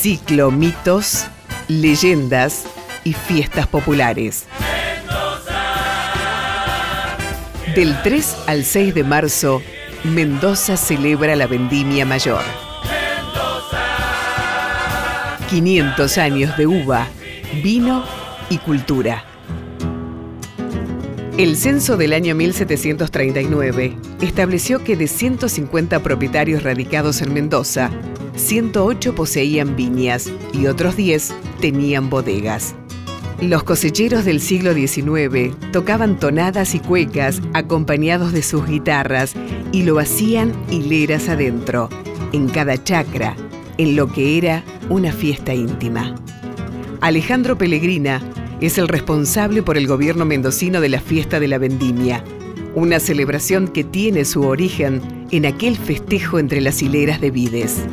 Ciclo mitos, leyendas y fiestas populares. Del 3 al 6 de marzo, Mendoza celebra la Vendimia Mayor. 500 años de uva, vino y cultura. El censo del año 1739 estableció que de 150 propietarios radicados en Mendoza, 108 poseían viñas y otros 10 tenían bodegas. Los cosecheros del siglo XIX tocaban tonadas y cuecas acompañados de sus guitarras y lo hacían hileras adentro, en cada chacra, en lo que era una fiesta íntima. Alejandro Pellegrina es el responsable por el gobierno mendocino de la fiesta de la vendimia, una celebración que tiene su origen en aquel festejo entre las hileras de vides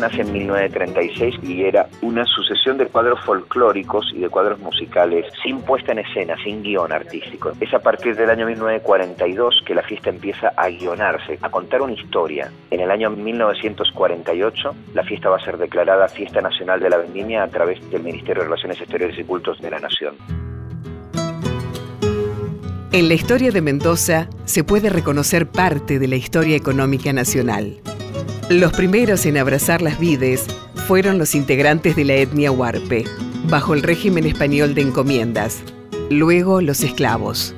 nace en 1936 y era una sucesión de cuadros folclóricos y de cuadros musicales sin puesta en escena, sin guion artístico. Es a partir del año 1942 que la fiesta empieza a guionarse, a contar una historia. En el año 1948 la fiesta va a ser declarada Fiesta Nacional de la Vendimia a través del Ministerio de Relaciones Exteriores y Cultos de la Nación. En la historia de Mendoza se puede reconocer parte de la historia económica nacional. Los primeros en abrazar las vides fueron los integrantes de la etnia huarpe, bajo el régimen español de encomiendas, luego los esclavos.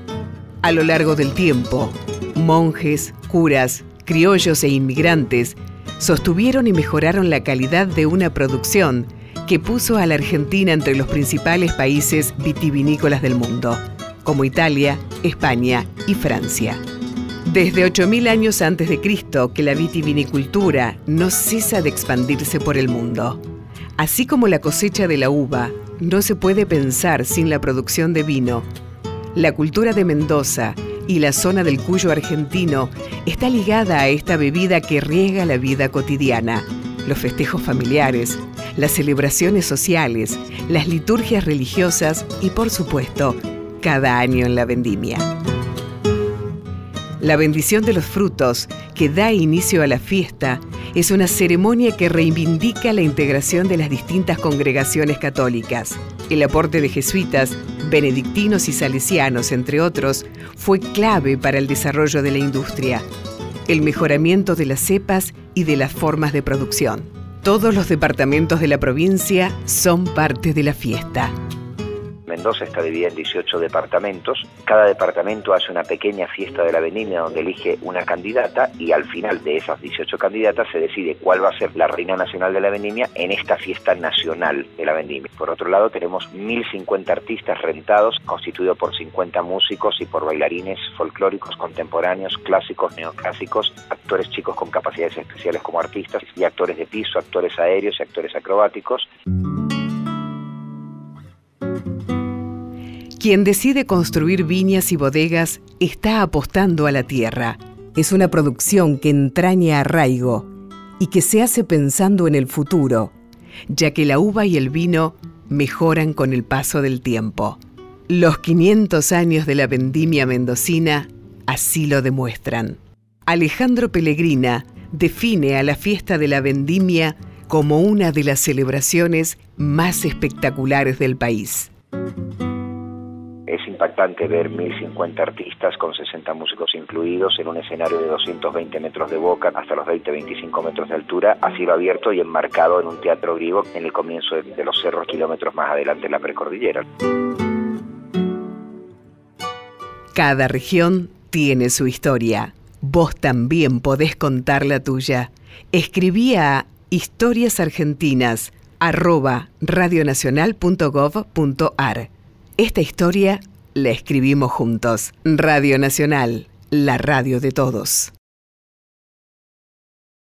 A lo largo del tiempo, monjes, curas, criollos e inmigrantes sostuvieron y mejoraron la calidad de una producción que puso a la Argentina entre los principales países vitivinícolas del mundo, como Italia, España y Francia. Desde 8.000 años antes de Cristo que la vitivinicultura no cesa de expandirse por el mundo. Así como la cosecha de la uva no se puede pensar sin la producción de vino, la cultura de Mendoza y la zona del Cuyo argentino está ligada a esta bebida que riega la vida cotidiana, los festejos familiares, las celebraciones sociales, las liturgias religiosas y por supuesto, cada año en la vendimia. La bendición de los frutos, que da inicio a la fiesta, es una ceremonia que reivindica la integración de las distintas congregaciones católicas. El aporte de jesuitas, benedictinos y salesianos, entre otros, fue clave para el desarrollo de la industria, el mejoramiento de las cepas y de las formas de producción. Todos los departamentos de la provincia son parte de la fiesta. Mendoza está dividida en 18 departamentos. Cada departamento hace una pequeña fiesta de la vendimia donde elige una candidata y al final de esas 18 candidatas se decide cuál va a ser la reina nacional de la vendimia en esta fiesta nacional de la vendimia. Por otro lado, tenemos 1.050 artistas rentados, constituidos por 50 músicos y por bailarines folclóricos contemporáneos, clásicos, neoclásicos, actores chicos con capacidades especiales como artistas y actores de piso, actores aéreos y actores acrobáticos. Quien decide construir viñas y bodegas está apostando a la tierra. Es una producción que entraña arraigo y que se hace pensando en el futuro, ya que la uva y el vino mejoran con el paso del tiempo. Los 500 años de la vendimia mendocina así lo demuestran. Alejandro Pellegrina define a la fiesta de la vendimia como una de las celebraciones más espectaculares del país impactante ver 1.050 artistas con 60 músicos incluidos en un escenario de 220 metros de boca hasta los 20-25 metros de altura, a cielo abierto y enmarcado en un teatro griego en el comienzo de los cerros kilómetros más adelante de la precordillera. Cada región tiene su historia. Vos también podés contar la tuya. Escribí a historiasargentinas@radionacional.gov.ar. Esta historia la escribimos juntos. Radio Nacional, la radio de todos.